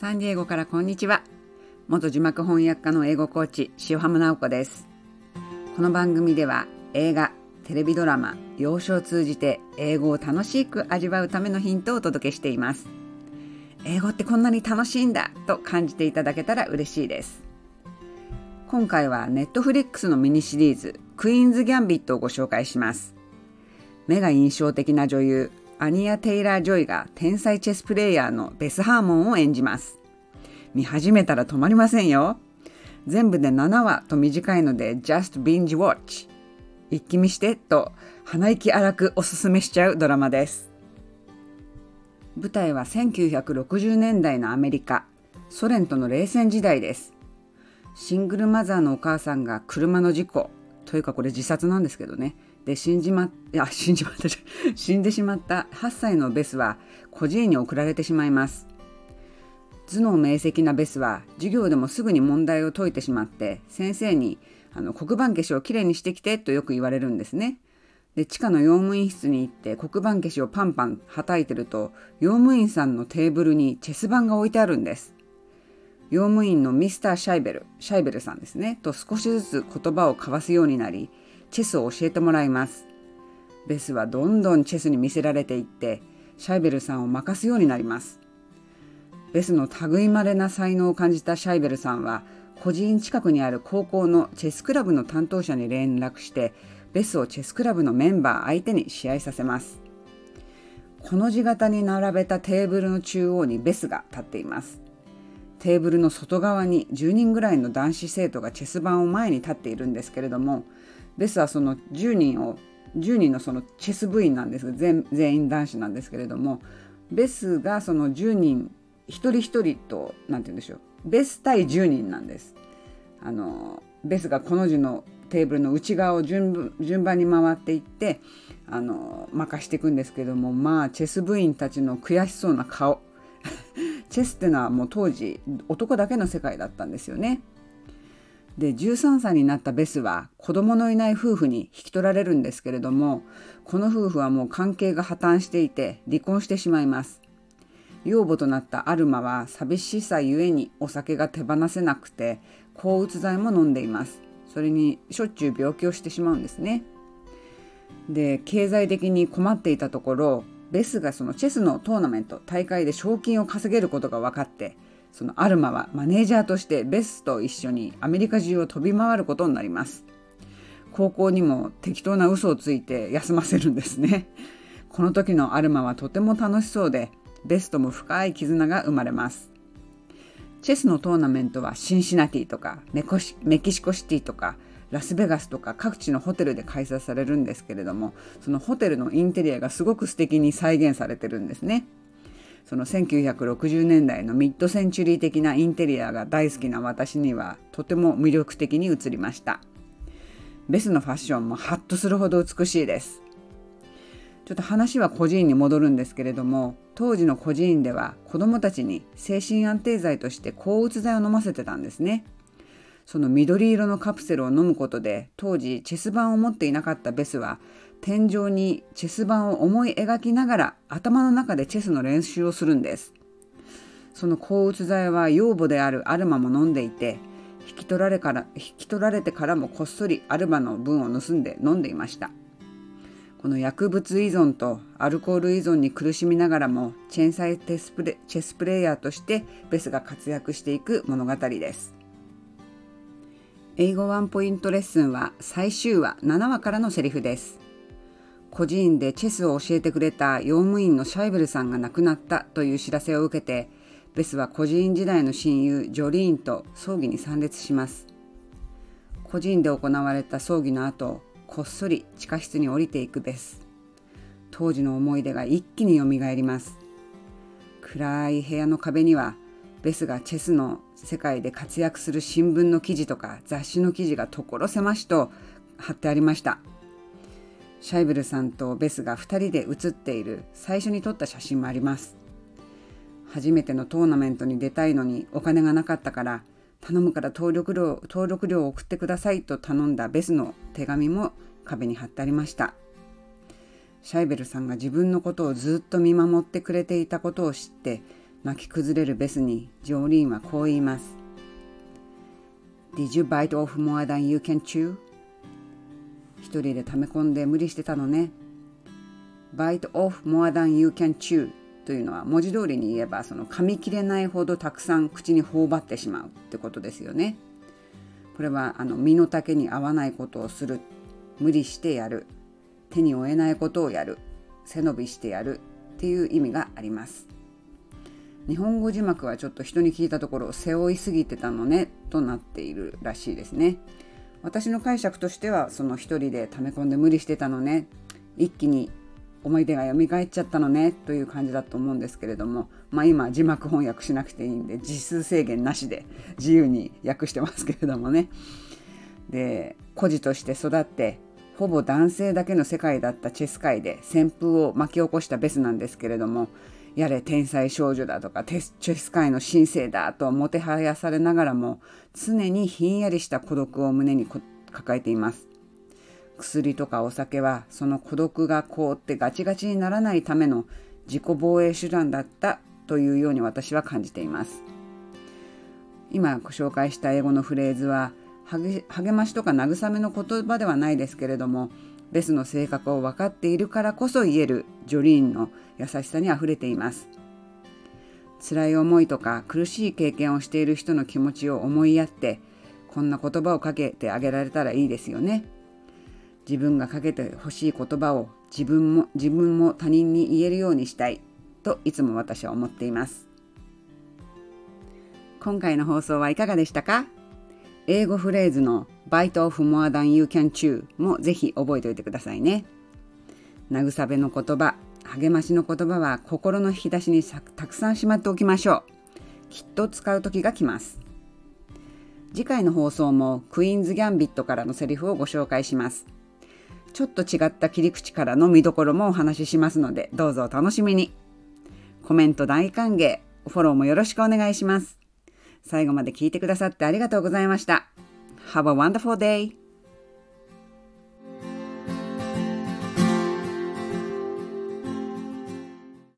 サンディエゴからこんにちは元字幕翻訳家の英語コーチ塩浜直子ですこの番組では映画テレビドラマ洋書を通じて英語を楽しく味わうためのヒントをお届けしています英語ってこんなに楽しいんだと感じていただけたら嬉しいです今回はネットフリックスのミニシリーズクイーンズ・ギャンビットをご紹介します目が印象的な女優アニア・テイラー・ジョイが天才チェスプレイヤーのベス・ハーモンを演じます。見始めたら止まりませんよ。全部で7話と短いので Just Binge Watch 一気見してと鼻息荒くおすすめしちゃうドラマです。舞台は1960年代のアメリカ、ソ連との冷戦時代です。シングルマザーのお母さんが車の事故というかこれ自殺なんですけどねで死んじまいや死んじまった。死んでしまった8歳のベスは孤児院に送られてしまいます。頭脳明晰なベスは授業でもすぐに問題を解いてしまって先生にあの黒板消しをきれいにしてきてとよく言われるんですね。で地下の用務員室に行って黒板消しをパンパンはたいてると用務員さんのテーブルにチェス盤が置いてあるんです。用務員のミスター・シャイベルシャイベルさんですね。と少しずつ言葉を交わすようになりチェスを教えてもらいます。ベスはどんどんチェスに魅せられていってシャイベルさんを任すようになります。ベスの類まれな才能を感じたシャイベルさんは個人近くにある高校のチェスクラブの担当者に連絡してベスをチェスクラブのメンバー相手に試合させます。この字型に並べたテーブルの中央にベスが立っています。テーブルの外側に10人ぐらいの男子生徒がチェス盤を前に立っているんですけれどもベスはその10人を10人のそのチェス部員なんです全全員男子なんですけれどもベスがその10人一人一人と何て言うんでしょうベス対10人なんです。あのベスがこの字のテーブルの内側を順順番に回っていってあの任していくんですけどもまあチェス部員たちの悔しそうな顔 チェスってのはもう当時男だけの世界だったんですよね。で13歳になったベスは子供のいない夫婦に引き取られるんですけれどもこの夫婦はもう関係が破綻していて離婚してしまいます。養母となったアルマは寂しさゆえにお酒が手放せなくて抗うつ剤も飲んでいます。それにしょっちゅう病気をしてしまうんですね。で経済的に困っていたところベスがそのチェスのトーナメント大会で賞金を稼げることが分かってそのアルマはマネージャーとしてベスと一緒にアメリカ中を飛び回ることになります。高校にも適当な嘘をついて休ませるんですね。この時のアルマはとても楽しそうでベスとも深い絆が生まれます。チェスのトーナメントはシンシナティとかメキシコシティとかラスベガスとか各地のホテルで開催されるんですけれどもそのホテルのインテリアがすごく素敵に再現されてるんですね。その1960年代のミッドセンチュリー的なインテリアが大好きな私にはとても魅力的に映りました。ベスのファッションもハッとするほど美しいです。ちょっと話は孤児院に戻るんですけれども当時の孤児院では子どもたちに精神安定剤として抗うつ剤を飲ませてたんですね。その緑色のカプセルを飲むことで当時チェス盤を持っていなかったベスは天井にチェス盤を思い描きながら頭の中でチェスの練習をするんです。その抗うつ剤は養母であるアルマも飲んでいて引き取られから引き取られてからもこっそりアルマの分を盗んで飲んでいました。この薬物依存とアルコール依存に苦しみながらもチェンサイテスプレチェスプレイヤーとしてベスが活躍していく物語です。英語ワンポイントレッスンは最終話7話からのセリフです。孤児院でチェスを教えてくれた用務員のシャイベルさんが亡くなったという知らせを受けてベスは孤児院時代の親友ジョリーンと葬儀に参列します。孤児院で行われた葬儀の後こっそり地下室に降りていくベス。当時の思い出が一気によみがえります。暗い部屋の壁にはベスがチェスの世界で活躍する新聞の記事とか雑誌の記事が所狭しと貼ってありました。シャイブルさんとベスが2人で写っている最初に撮った写真もあります初めてのトーナメントに出たいのにお金がなかったから頼むから登録料登録料を送ってくださいと頼んだベスの手紙も壁に貼ってありましたシャイベルさんが自分のことをずっと見守ってくれていたことを知って泣き崩れるベスにジョーリーンはこう言います。Did you bite off more than you can chew? 一人で溜め込んで無理してたのね。bite off more than you can chew というのは文字通りに言えばその噛み切れないほどたくさん口に頬張ってしまうってことですよね。これはあの身の丈に合わないことをする無理してやる手に負えないことをやる背伸びしてやるっていう意味があります。日本語字幕はちょっと人に聞いたところ背負いすぎてたのねとなっているらしいですね。私の解釈としてはその一人で溜め込んで無理してたのね。一気に思い出が蘇っちゃったのね。という感じだと思うんですけれども、まあ、今字幕翻訳しなくていいんで字数制限なしで自由に訳してますけれどもね。で孤児として育ってほぼ男性だけの世界だったチェス界で旋風を巻き起こしたベスなんですけれどもやれ天才少女だとかテチェス界の新星だともてはやされながらも常にひんやりした孤独を胸に抱えています。薬とかお酒はその孤独が凍ってガチガチにならないための自己防衛手段だったというように私は感じています。今ご紹介した英語のフレーズは励ましとか慰めの言葉ではないですけれどもベスの性格を分かっているからこそ言えるジョリーンの優しさにあふれています。辛い思いとか苦しい経験をしている人の気持ちを思いやってこんな言葉をかけてあげられたらいいですよね。自分がかけてほしい言葉を自分も自分も他人に言えるようにしたいといつも私は思っています。今回の放送はいかがでしたか？英語フレーズの Bite off more than you can chew もぜひ覚えておいてくださいね。慰めの言葉励ましの言葉は心の引き出しにたくさんしまっておきましょう。きっと使う時が来ます。次回の放送もクイーンズ・ギャンビットからのセリフをご紹介します。ちょっと違った切り口からの見どころもお話ししますので、どうぞお楽しみに。コメント大歓迎、フォローもよろしくお願いします。最後まで聞いてくださってありがとうございました。Have a wonderful day!